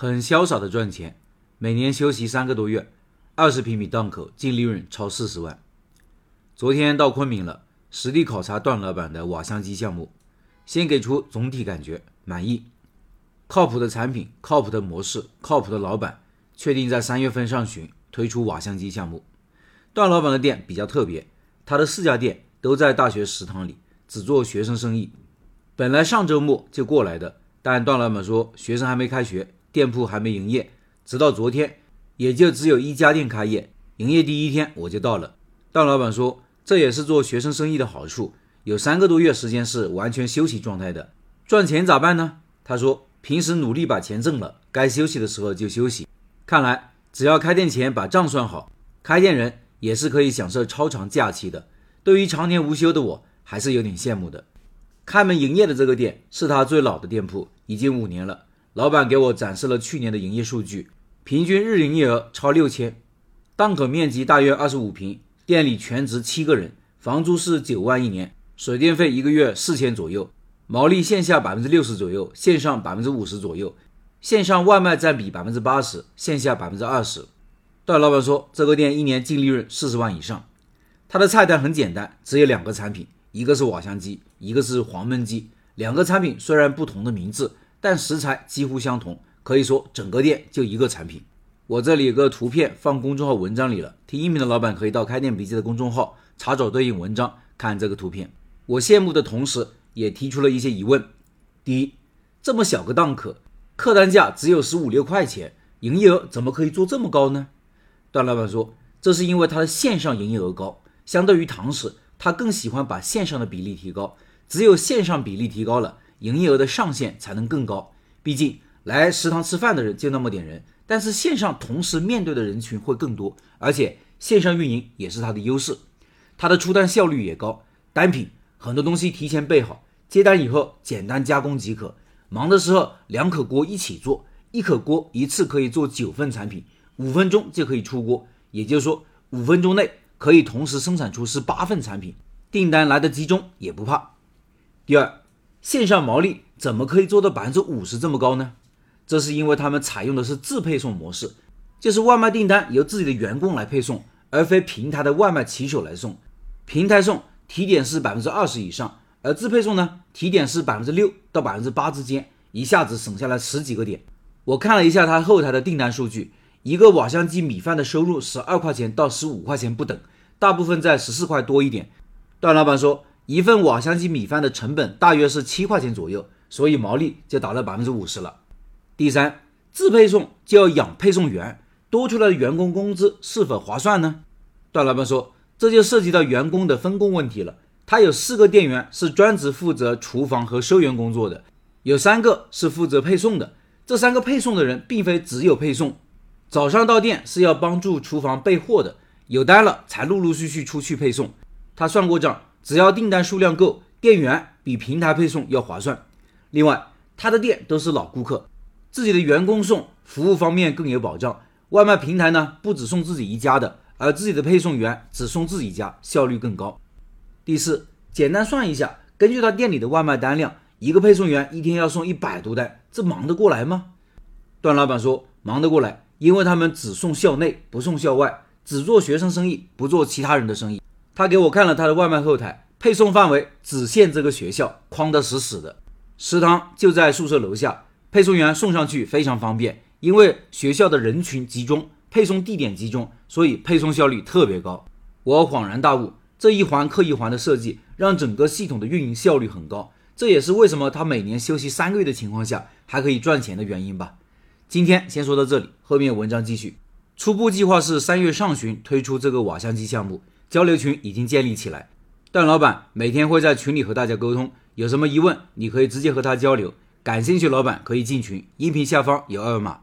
很潇洒的赚钱，每年休息三个多月，二十平米档口净利润超四十万。昨天到昆明了，实地考察段老板的瓦香鸡项目，先给出总体感觉满意，靠谱的产品，靠谱的模式，靠谱的老板，确定在三月份上旬推出瓦香鸡项目。段老板的店比较特别，他的四家店都在大学食堂里，只做学生生意。本来上周末就过来的，但段老板说学生还没开学，店铺还没营业，直到昨天也就只有一家店开业，营业第一天我就到了。段老板说。这也是做学生生意的好处，有三个多月时间是完全休息状态的。赚钱咋办呢？他说，平时努力把钱挣了，该休息的时候就休息。看来，只要开店前把账算好，开店人也是可以享受超长假期的。对于常年无休的我，还是有点羡慕的。开门营业的这个店是他最老的店铺，已经五年了。老板给我展示了去年的营业数据，平均日营业额超六千，档口面积大约二十五平。店里全职七个人，房租是九万一年，水电费一个月四千左右，毛利线下百分之六十左右，线上百分之五十左右，线上外卖占比百分之八十，线下百分之二十。段老板说，这个店一年净利润四十万以上。他的菜单很简单，只有两个产品，一个是瓦香鸡，一个是黄焖鸡。两个产品虽然不同的名字，但食材几乎相同，可以说整个店就一个产品。我这里有个图片放公众号文章里了，听音频的老板可以到开店笔记的公众号查找对应文章看这个图片。我羡慕的同时，也提出了一些疑问：第一，这么小个档口，客单价只有十五六块钱，营业额怎么可以做这么高呢？段老板说，这是因为他的线上营业额高，相对于堂食，他更喜欢把线上的比例提高，只有线上比例提高了，营业额的上限才能更高。毕竟来食堂吃饭的人就那么点人。但是线上同时面对的人群会更多，而且线上运营也是它的优势，它的出单效率也高，单品很多东西提前备好，接单以后简单加工即可。忙的时候两口锅一起做，一口锅一次可以做九份产品，五分钟就可以出锅，也就是说五分钟内可以同时生产出十八份产品，订单来的集中也不怕。第二，线上毛利怎么可以做到百分之五十这么高呢？这是因为他们采用的是自配送模式，就是外卖订单由自己的员工来配送，而非平台的外卖骑手来送。平台送提点是百分之二十以上，而自配送呢，提点是百分之六到百分之八之间，一下子省下来十几个点。我看了一下他后台的订单数据，一个瓦香鸡米饭的收入十二块钱到十五块钱不等，大部分在十四块多一点。段老板说，一份瓦香鸡米饭的成本大约是七块钱左右，所以毛利就达到百分之五十了。第三，自配送就要养配送员，多出来的员工工资是否划算呢？段老板说，这就涉及到员工的分工问题了。他有四个店员是专职负责厨房和收员工作的，有三个是负责配送的。这三个配送的人并非只有配送，早上到店是要帮助厨房备货的，有单了才陆陆续续出去配送。他算过账，只要订单数量够，店员比平台配送要划算。另外，他的店都是老顾客。自己的员工送服务方面更有保障，外卖平台呢不只送自己一家的，而自己的配送员只送自己家，效率更高。第四，简单算一下，根据他店里的外卖单量，一个配送员一天要送一百多单，这忙得过来吗？段老板说忙得过来，因为他们只送校内不送校外，只做学生生意不做其他人的生意。他给我看了他的外卖后台，配送范围只限这个学校，框得死死的，食堂就在宿舍楼下。配送员送上去非常方便，因为学校的人群集中，配送地点集中，所以配送效率特别高。我恍然大悟，这一环扣一环的设计，让整个系统的运营效率很高。这也是为什么他每年休息三个月的情况下还可以赚钱的原因吧。今天先说到这里，后面文章继续。初步计划是三月上旬推出这个瓦香鸡项目，交流群已经建立起来，段老板每天会在群里和大家沟通，有什么疑问你可以直接和他交流。感兴趣老板可以进群，音频下方有二维码。